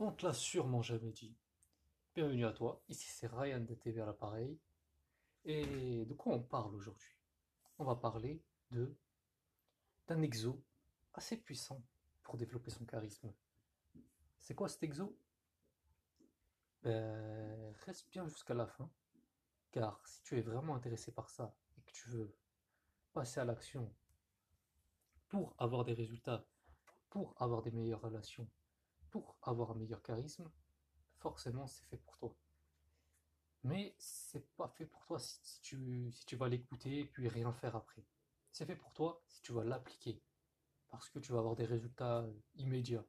On te l'a sûrement jamais dit. Bienvenue à toi, ici c'est Ryan de TV à l'appareil. Et de quoi on parle aujourd'hui? On va parler de d'un exo assez puissant pour développer son charisme. C'est quoi cet exo? Ben, Reste bien jusqu'à la fin, car si tu es vraiment intéressé par ça et que tu veux passer à l'action pour avoir des résultats, pour avoir des meilleures relations, pour avoir un meilleur charisme, forcément c'est fait pour toi. Mais c'est pas fait pour toi si, tu, si tu vas l'écouter puis rien faire après. C'est fait pour toi si tu vas l'appliquer. Parce que tu vas avoir des résultats immédiats.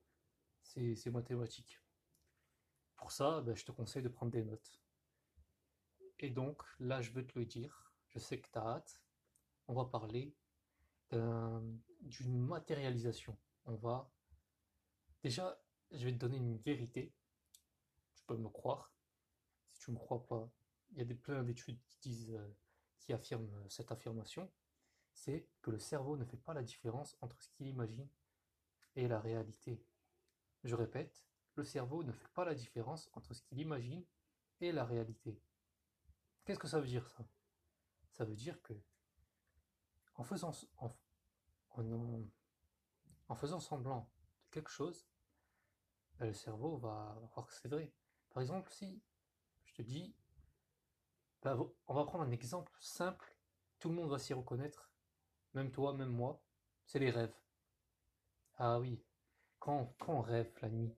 C'est mathématique. Pour ça, ben, je te conseille de prendre des notes. Et donc, là, je veux te le dire. Je sais que tu as hâte. On va parler d'une matérialisation. On va déjà je vais te donner une vérité. Tu peux me croire. Si tu ne me crois pas, il y a des, plein d'études qui disent, euh, qui affirment euh, cette affirmation. C'est que le cerveau ne fait pas la différence entre ce qu'il imagine et la réalité. Je répète, le cerveau ne fait pas la différence entre ce qu'il imagine et la réalité. Qu'est-ce que ça veut dire ça? Ça veut dire que en faisant, en, en faisant semblant de quelque chose, le cerveau va croire que c'est vrai. Par exemple, si je te dis, bah, on va prendre un exemple simple, tout le monde va s'y reconnaître, même toi, même moi, c'est les rêves. Ah oui, quand, on rêve la nuit,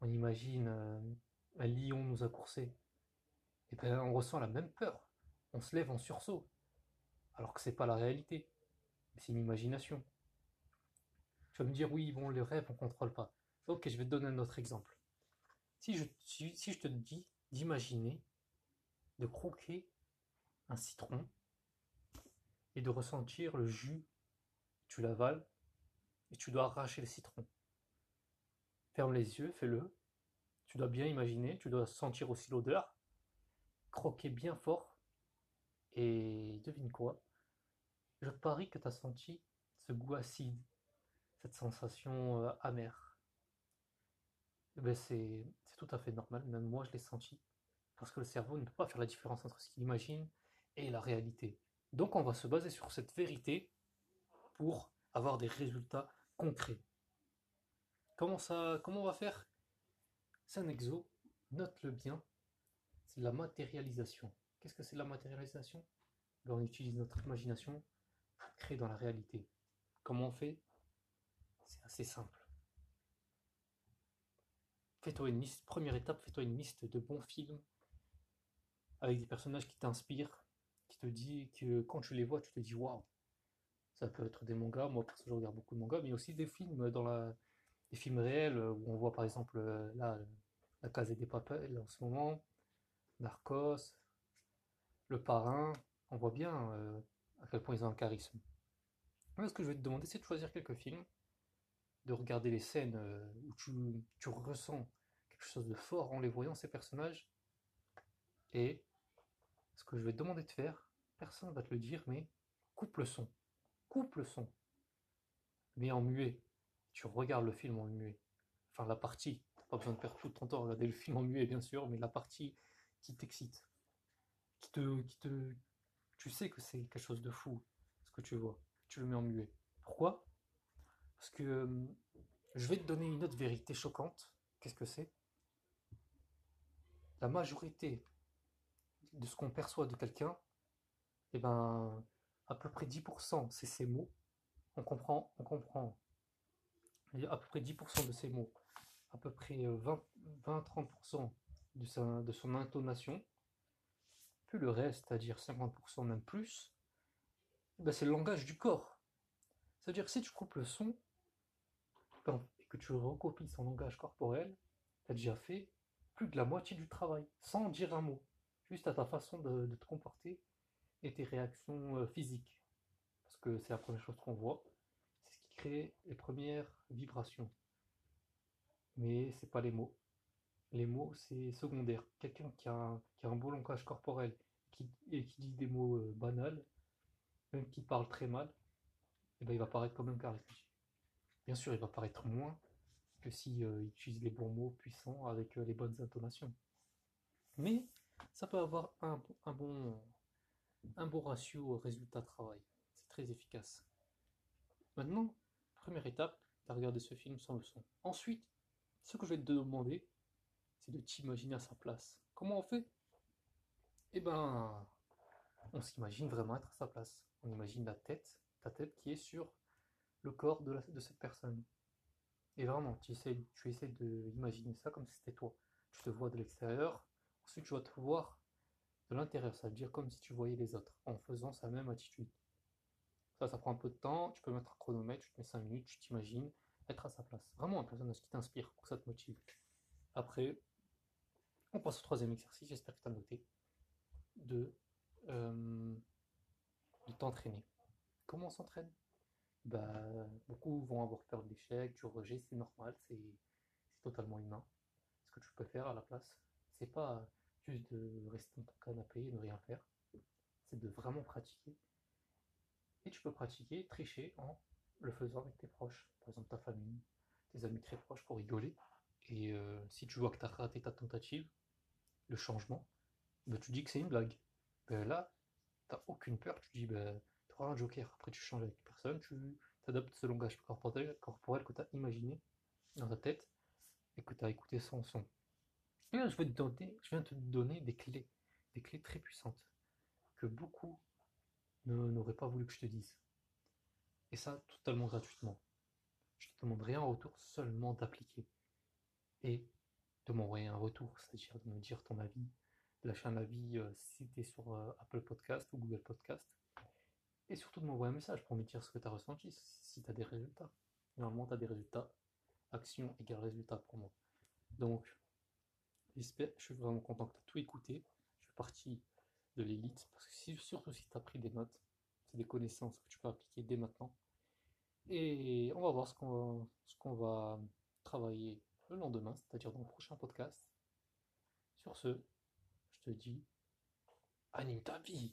on imagine euh, un lion nous a et ben on ressent la même peur, on se lève en sursaut, alors que c'est pas la réalité, c'est une imagination. Tu vas me dire oui, bon, les rêves on contrôle pas. Ok, je vais te donner un autre exemple. Si je, te dis d'imaginer, de croquer un citron et de ressentir le jus, tu l'avales et tu dois arracher le citron. Ferme les yeux, fais-le. Tu dois bien imaginer, tu dois sentir aussi l'odeur, croquer bien fort et devine quoi? Je parie que tu as senti ce goût acide, cette sensation euh, amère. Ben, c'est tout à fait normal, même moi je l'ai senti, parce que le cerveau ne peut pas faire la différence entre ce qu'il imagine et la réalité. Donc on va se baser sur cette vérité pour avoir des résultats concrets. Comment, ça, comment on va faire? C'est un exo, note-le bien, c'est la matérialisation. Qu'est-ce que c'est la matérialisation? Ben, On utilise notre imagination pour créer dans la réalité. Comment on fait? C'est assez simple fais-toi une liste, première étape, fais-toi une liste de bons films avec des personnages qui t'inspirent, qui te dit que quand tu les vois, tu te dis waouh. Ça peut être des mangas, moi parce que je regarde beaucoup de mangas, mais aussi des films dans la, des films réels où on voit par exemple là la case des papels en ce moment, Narcos, Le Parrain, on voit bien euh, à quel point ils ont un charisme. ce que je vais te demander, c'est de choisir quelques films de regarder les scènes euh, où tu, ressens quelque chose de fort en les voyant, ces personnages. Et ce que je vais te demander de faire, personne ne va te le dire, mais coupe le son. Coupe le son. Mais en muet. Tu regardes le film en muet. Enfin, la partie. Pas besoin de perdre tout ton temps à regarder le film en muet, bien sûr, mais la partie qui t'excite. Qui te, qui te. Tu sais que c'est quelque chose de fou, ce que tu vois. Tu le mets en muet. Pourquoi? Parce que euh, je vais te donner une autre vérité choquante. Qu'est-ce que c'est? La majorité de ce qu'on perçoit de quelqu'un, eh ben, à peu près 10%, c'est ses mots. On comprend, on comprend. À peu près 10% de ses mots, à peu près 20-30% euh, de, son intonation, puis le reste, c'est-à-dire 50% même plus, eh ben, c'est le langage du corps. C'est-à-dire que si tu coupes le son, et que tu recopies son langage corporel, tu as déjà fait plus de la moitié du travail, sans dire un mot, juste à ta façon de, te comporter et tes réactions euh, physiques. Parce que c'est la première chose qu'on voit, c'est ce qui crée les premières vibrations. Mais c'est pas les mots. Les mots, c'est secondaire. Quelqu'un qui, a un beau langage corporel et qui dit des mots euh, banals, même qui parle très mal, eh ben, il va paraître quand même charismatique. Bien sûr, il va paraître moins que si euh, il utilise les bons mots puissants avec euh, les bonnes intonations. Mais ça peut avoir un, bon, un bon ratio résultat-travail. C'est très efficace. Maintenant, première étape, tu as regardé ce film sans leçon. Ensuite, ce que je vais te demander, c'est de t'imaginer à sa place. Comment on fait? Eh ben, on s'imagine vraiment être à sa place. On imagine la tête, ta tête qui est sur le corps de, la- cette personne. Et vraiment, tu essaies, tu essaies d'imaginer ça comme si c'était toi. Tu te vois de l'extérieur, ensuite tu vas te voir de l'intérieur, ça veut dire comme si tu voyais les autres, en faisant sa même attitude. Ça, ça prend un peu de temps, tu peux mettre un chronomètre, tu te mets 5 minutes, tu t'imagines être à sa place. Vraiment un personnage qui t'inspire, que ça te motive. Après, on passe au troisième exercice, j'espère que tu as noté, de, euh, de t'entraîner. Comment on s'entraîne? Bah, beaucoup vont avoir peur de l'échec, du rejet, c'est normal, c'est totalement humain. Ce que tu peux faire à la place, c'est pas juste de rester dans ton canapé et ne rien faire, c'est de vraiment pratiquer. Et tu peux pratiquer, tricher en le faisant avec tes proches, par exemple ta famille, tes amis très proches pour rigoler. Et euh, si tu vois que tu as raté ta tentative, le changement, bah, tu dis que c'est une blague. Ben là, t'as aucune peur, tu dis, ben, tu un joker. Après, tu changes avec personne, tu t'adaptes ce langage corporel, que tu as imaginé dans ta tête et que tu as écouté sans son. Et là, je, vais te donner, je viens te donner des clés, des clés très puissantes que beaucoup ne- n'auraient pas voulu que je te dise. Et ça, totalement gratuitement. Je te demande rien en retour, seulement d'appliquer et de m'envoyer un retour, c'est-à-dire de me dire ton avis, de lâcher un avis euh, si tu es sur euh, Apple Podcast ou Google Podcast, et surtout de m'envoyer un message pour me dire ce que tu as ressenti, si tu as des résultats. Normalement, tu as des résultats. Action égale résultat pour moi. Donc, j'espère, je suis vraiment content que tu as tout écouté. Je fais partie de l'élite, parce que surtout si tu as pris des notes, c'est des connaissances que tu peux appliquer dès maintenant. Et on va voir ce qu'on va, ce qu'on va travailler le lendemain, c'est-à-dire dans le prochain podcast. Sur ce, je te dis, anime ta vie